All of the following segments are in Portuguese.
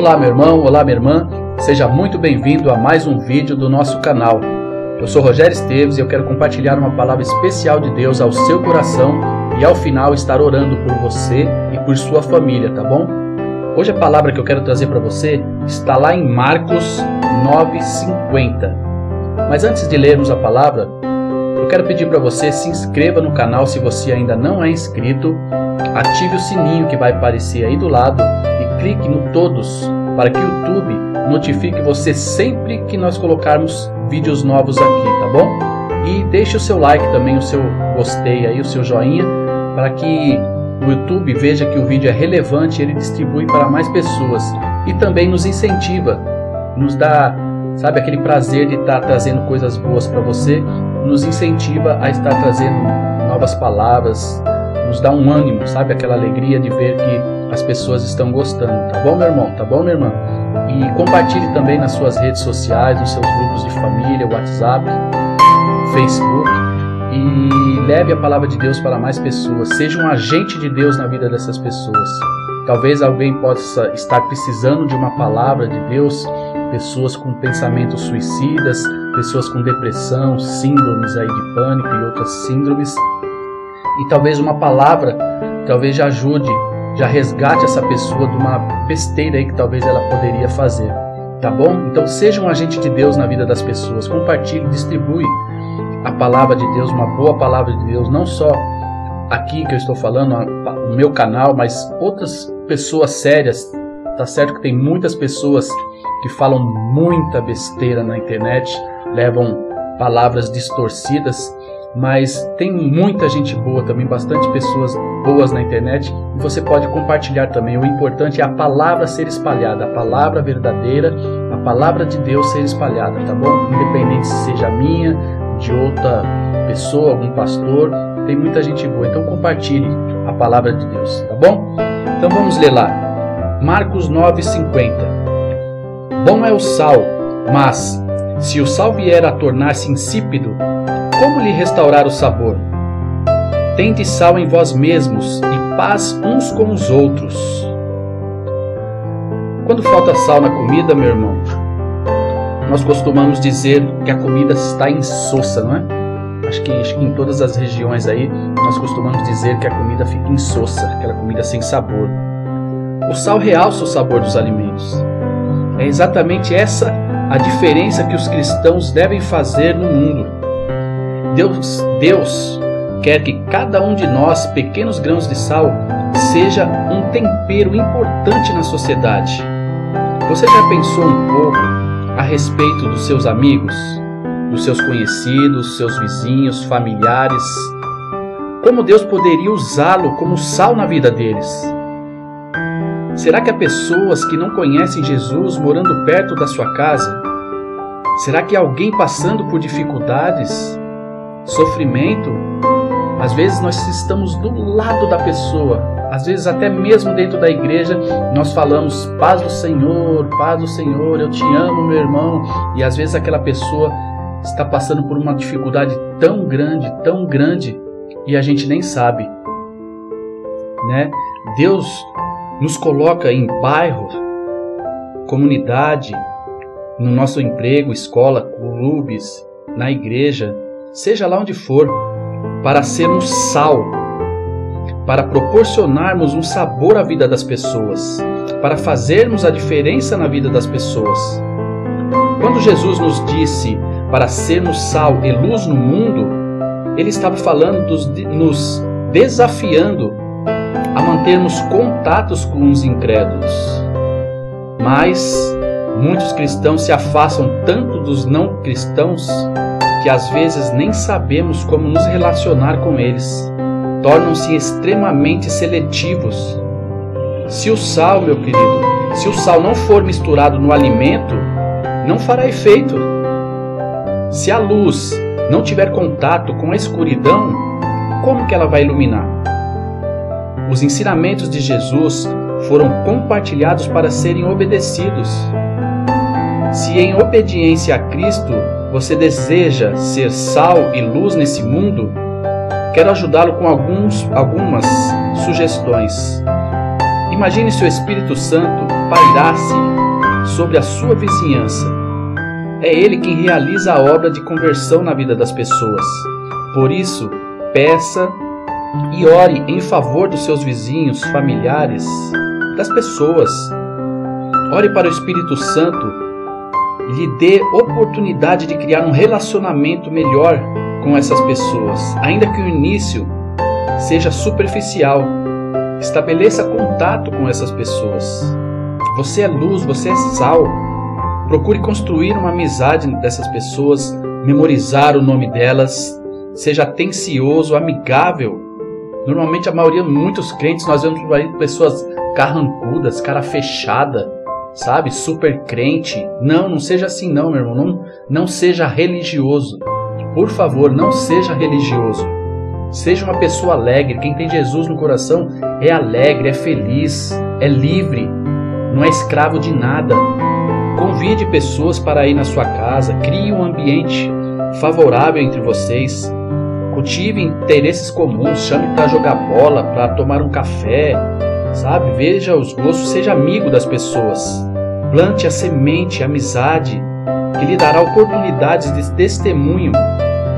Olá, meu irmão, olá, minha irmã. Seja muito bem-vindo a mais um vídeo do nosso canal. Eu sou Rogério Esteves e eu quero compartilhar uma palavra especial de Deus ao seu coração e ao final estar orando por você e por sua família, tá bom? Hoje a palavra que eu quero trazer para você está lá em Marcos 9:50. Mas antes de lermos a palavra, eu quero pedir para você se inscreva no canal se você ainda não é inscrito, ative o sininho que vai aparecer aí do lado clique no todos para que o YouTube notifique você sempre que nós colocarmos vídeos novos aqui, tá bom? E deixe o seu like também, o seu gostei aí, o seu joinha, para que o YouTube veja que o vídeo é relevante ele distribui para mais pessoas. E também nos incentiva, nos dá, sabe, aquele prazer de estar trazendo coisas boas para você, nos incentiva a estar trazendo novas palavras, nos dá um ânimo, sabe, aquela alegria de ver que as pessoas estão gostando. Tá bom, meu irmão? Tá bom, minha irmã? E compartilhe também nas suas redes sociais, nos seus grupos de família, WhatsApp, Facebook e leve a palavra de Deus para mais pessoas. Seja um agente de Deus na vida dessas pessoas. Talvez alguém possa estar precisando de uma palavra de Deus, pessoas com pensamentos suicidas, pessoas com depressão, síndromes aí de pânico e outras síndromes. E talvez uma palavra, talvez já ajude, já resgate essa pessoa de uma besteira aí que talvez ela poderia fazer. Tá bom? Então seja um agente de Deus na vida das pessoas. Compartilhe, distribui a palavra de Deus, uma boa palavra de Deus, não só aqui que eu estou falando, no meu canal, mas outras pessoas sérias. Tá certo que tem muitas pessoas que falam muita besteira na internet, levam palavras distorcidas, mas tem muita gente boa também, bastante pessoas boas na internet e você pode compartilhar também. O importante é a palavra ser espalhada, a palavra verdadeira, a palavra de Deus ser espalhada, tá bom? Independente se seja minha, de outra pessoa, algum pastor, tem muita gente boa. Então compartilhe a palavra de Deus, tá bom? Então vamos ler lá. Marcos 9:50. Bom é o sal, mas se o sal vier a tornar-se insípido, como lhe restaurar o sabor? Tende sal em vós mesmos e paz uns com os outros. Quando falta sal na comida, meu irmão, nós costumamos dizer que a comida está insossa, não é? Acho que, acho que em todas as regiões aí nós costumamos dizer que a comida fica insossa, aquela comida sem sabor. O sal realça o sabor dos alimentos. É exatamente essa a diferença que os cristãos devem fazer no mundo. Deus, Deus quer que cada um de nós, pequenos grãos de sal, seja um tempero importante na sociedade. Você já pensou um pouco a respeito dos seus amigos, dos seus conhecidos, seus vizinhos, familiares. Como Deus poderia usá-lo como sal na vida deles? Será que há pessoas que não conhecem Jesus morando perto da sua casa? Será que alguém passando por dificuldades, sofrimento? Às vezes nós estamos do lado da pessoa, às vezes, até mesmo dentro da igreja, nós falamos paz do Senhor, paz do Senhor, eu te amo, meu irmão. E às vezes aquela pessoa está passando por uma dificuldade tão grande, tão grande, e a gente nem sabe. Né? Deus nos coloca em bairro, comunidade, no nosso emprego, escola, clubes, na igreja, seja lá onde for, para sermos sal para proporcionarmos um sabor à vida das pessoas, para fazermos a diferença na vida das pessoas. Quando Jesus nos disse para sermos sal e luz no mundo, ele estava falando dos, nos desafiando a mantermos contatos com os incrédulos. Mas muitos cristãos se afastam tanto dos não cristãos que às vezes nem sabemos como nos relacionar com eles tornam-se extremamente seletivos. Se o sal, meu querido, se o sal não for misturado no alimento, não fará efeito. Se a luz não tiver contato com a escuridão, como que ela vai iluminar? Os ensinamentos de Jesus foram compartilhados para serem obedecidos. Se em obediência a Cristo você deseja ser sal e luz nesse mundo, Quero ajudá-lo com alguns, algumas sugestões. Imagine se o Espírito Santo pairasse sobre a sua vizinhança. É Ele quem realiza a obra de conversão na vida das pessoas. Por isso, peça e ore em favor dos seus vizinhos, familiares, das pessoas. Ore para o Espírito Santo lhe dê oportunidade de criar um relacionamento melhor com essas pessoas, ainda que o início seja superficial. Estabeleça contato com essas pessoas. Você é luz, você é sal. Procure construir uma amizade dessas pessoas, memorizar o nome delas, seja atencioso, amigável. Normalmente a maioria, muitos crentes, nós vemos pessoas carrancudas, cara fechada, sabe? Super crente. Não, não seja assim não, meu irmão. Não, não seja religioso. Por favor, não seja religioso. Seja uma pessoa alegre. Quem tem Jesus no coração é alegre, é feliz, é livre, não é escravo de nada. Convide pessoas para ir na sua casa, crie um ambiente favorável entre vocês. Cultive interesses comuns, chame para jogar bola, para tomar um café, sabe? Veja os gostos, seja amigo das pessoas. Plante a semente, a amizade, que lhe dará oportunidades de testemunho.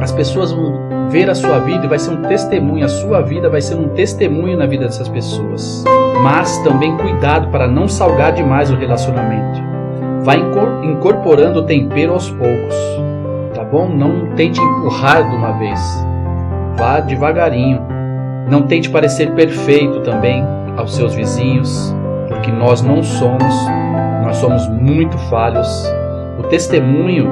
As pessoas vão ver a sua vida e vai ser um testemunho, a sua vida vai ser um testemunho na vida dessas pessoas. Mas também cuidado para não salgar demais o relacionamento. Vai incorporando o tempero aos poucos, tá bom? Não tente empurrar de uma vez. Vá devagarinho. Não tente parecer perfeito também aos seus vizinhos, porque nós não somos, nós somos muito falhos o testemunho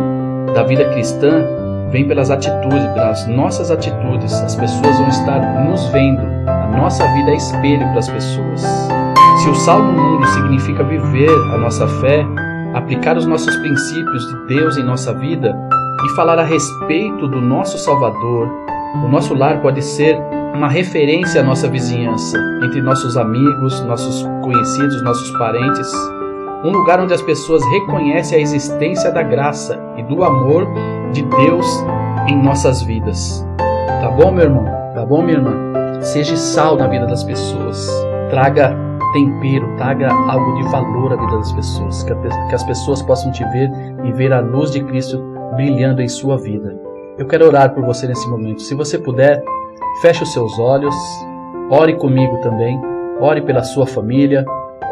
da vida cristã vem pelas atitudes, pelas nossas atitudes. As pessoas vão estar nos vendo. A nossa vida é espelho para as pessoas. Se o sal do mundo significa viver a nossa fé, aplicar os nossos princípios de Deus em nossa vida e falar a respeito do nosso Salvador, o nosso lar pode ser uma referência à nossa vizinhança, entre nossos amigos, nossos conhecidos, nossos parentes um lugar onde as pessoas reconhecem a existência da graça e do amor de Deus em nossas vidas. Tá bom, meu irmão? Tá bom, minha irmã? Seja sal na vida das pessoas. Traga tempero, traga algo de valor à vida das pessoas, que as pessoas possam te ver e ver a luz de Cristo brilhando em sua vida. Eu quero orar por você nesse momento. Se você puder, feche os seus olhos, ore comigo também, ore pela sua família,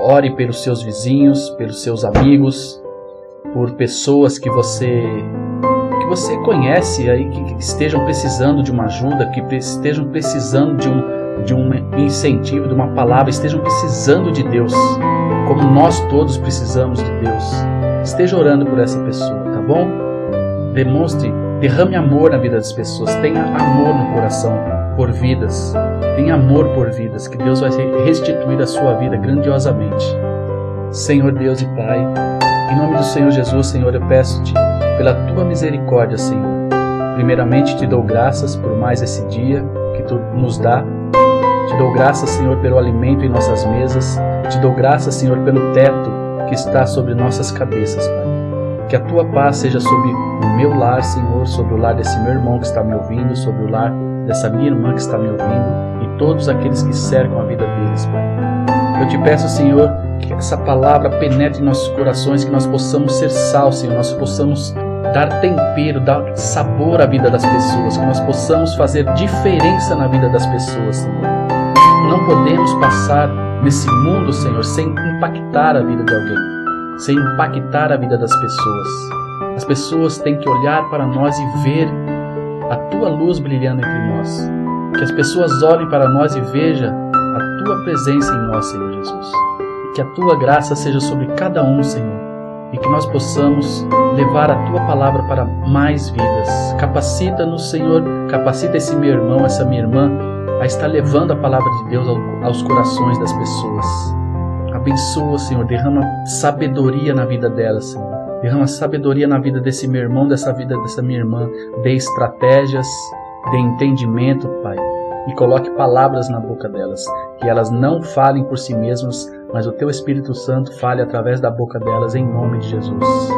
Ore pelos seus vizinhos, pelos seus amigos, por pessoas que você que você conhece aí que, estejam precisando de uma ajuda, que estejam precisando de um de um incentivo, de uma palavra, estejam precisando de Deus, como nós todos precisamos de Deus. Esteja orando por essa pessoa, tá bom? Demonstre, derrame amor na vida das pessoas, tenha amor no coração por vidas. Tenha amor por vidas, que Deus vai restituir a sua vida grandiosamente. Senhor Deus e Pai, em nome do Senhor Jesus, Senhor, eu peço-te pela tua misericórdia, Senhor. Primeiramente te dou graças por mais esse dia que tu nos dá. Te dou graças, Senhor, pelo alimento em nossas mesas. Te dou graças, Senhor, pelo teto que está sobre nossas cabeças, Pai. Que a tua paz seja sobre o meu lar, Senhor, sobre o lar desse meu irmão que está me ouvindo, sobre o lar dessa minha irmã que está me ouvindo e todos aqueles que cercam a vida deles, Pai. Eu te peço, Senhor, que essa palavra penetre em nossos corações, que nós possamos ser sal, Senhor, nós possamos dar tempero, dar sabor à vida das pessoas, que nós possamos fazer diferença na vida das pessoas, Senhor. Não podemos passar nesse mundo, Senhor, sem impactar a vida de alguém, sem impactar a vida das pessoas. As pessoas têm que olhar para nós e ver a tua luz brilhando entre nós. Que as pessoas olhem para nós e vejam a tua presença em nós, Senhor Jesus. E que a tua graça seja sobre cada um, Senhor. E que nós possamos levar a tua palavra para mais vidas. Capacita-nos, Senhor. Capacita esse meu irmão, essa minha irmã, a estar levando a palavra de Deus aos corações das pessoas. Abençoa, Senhor. Derrama sabedoria na vida delas, Senhor. Derrama sabedoria na vida desse meu irmão, dessa vida dessa minha irmã. Dê estratégias, dê entendimento, Pai. E coloque palavras na boca delas. Que elas não falem por si mesmas, mas o Teu Espírito Santo fale através da boca delas, em nome de Jesus.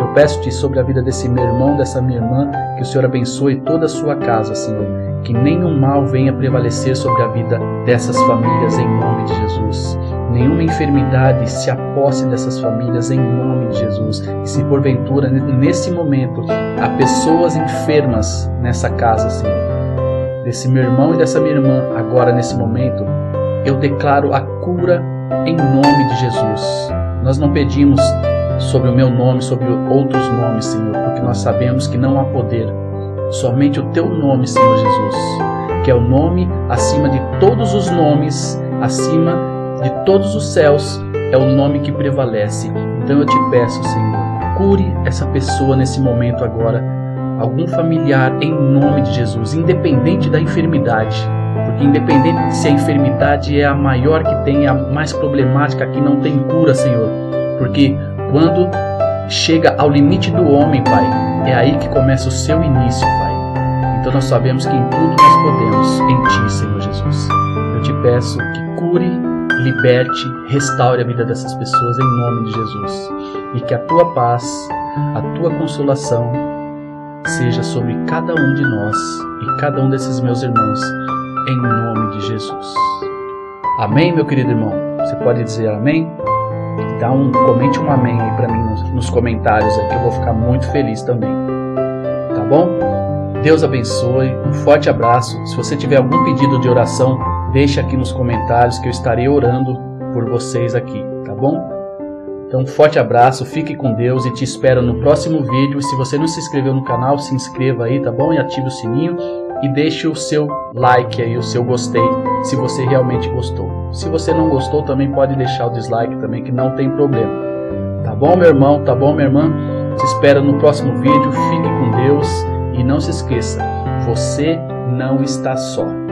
Eu peço-te sobre a vida desse meu irmão, dessa minha irmã, que o Senhor abençoe toda a sua casa, Senhor. Que nenhum mal venha prevalecer sobre a vida dessas famílias, em nome de Jesus nenhuma enfermidade se aposse dessas famílias em nome de Jesus. E se porventura, nesse momento, há pessoas enfermas nessa casa, Senhor, desse meu irmão e dessa minha irmã, agora nesse momento, eu declaro a cura em nome de Jesus. Nós não pedimos sobre o meu nome, sobre outros nomes, Senhor, porque nós sabemos que não há poder, somente o teu nome, Senhor Jesus, que é o nome acima de todos os nomes, acima de todos os céus é o nome que prevalece. Então eu te peço, Senhor, cure essa pessoa nesse momento agora, algum familiar em nome de Jesus, independente da enfermidade. Porque independente se a enfermidade é a maior que tem, a mais problemática, que não tem cura, Senhor. Porque quando chega ao limite do homem, Pai, é aí que começa o seu início, Pai. Então nós sabemos que em tudo nós podemos em Ti, Senhor Jesus. Eu te peço que cure liberte, restaure a vida dessas pessoas em nome de Jesus. E que a tua paz, a tua consolação seja sobre cada um de nós e cada um desses meus irmãos, em nome de Jesus. Amém, meu querido irmão? Você pode dizer amém? Dá um, comente um amém aí para mim nos, nos comentários aí, eu vou ficar muito feliz também. Tá bom? Deus abençoe, um forte abraço. Se você tiver algum pedido de oração, deixe aqui nos comentários que eu estarei orando por vocês aqui, tá bom? Então, um forte abraço, fique com Deus e te espero no próximo vídeo. Se você não se inscreveu no canal, se inscreva aí, tá bom? E ative o sininho e deixe o seu like aí, o seu gostei, se você realmente gostou. Se você não gostou, também pode deixar o dislike também, que não tem problema. Tá bom, meu irmão? Tá bom, minha irmã? Te espero no próximo vídeo. Fique com Deus e não se esqueça, você não está só.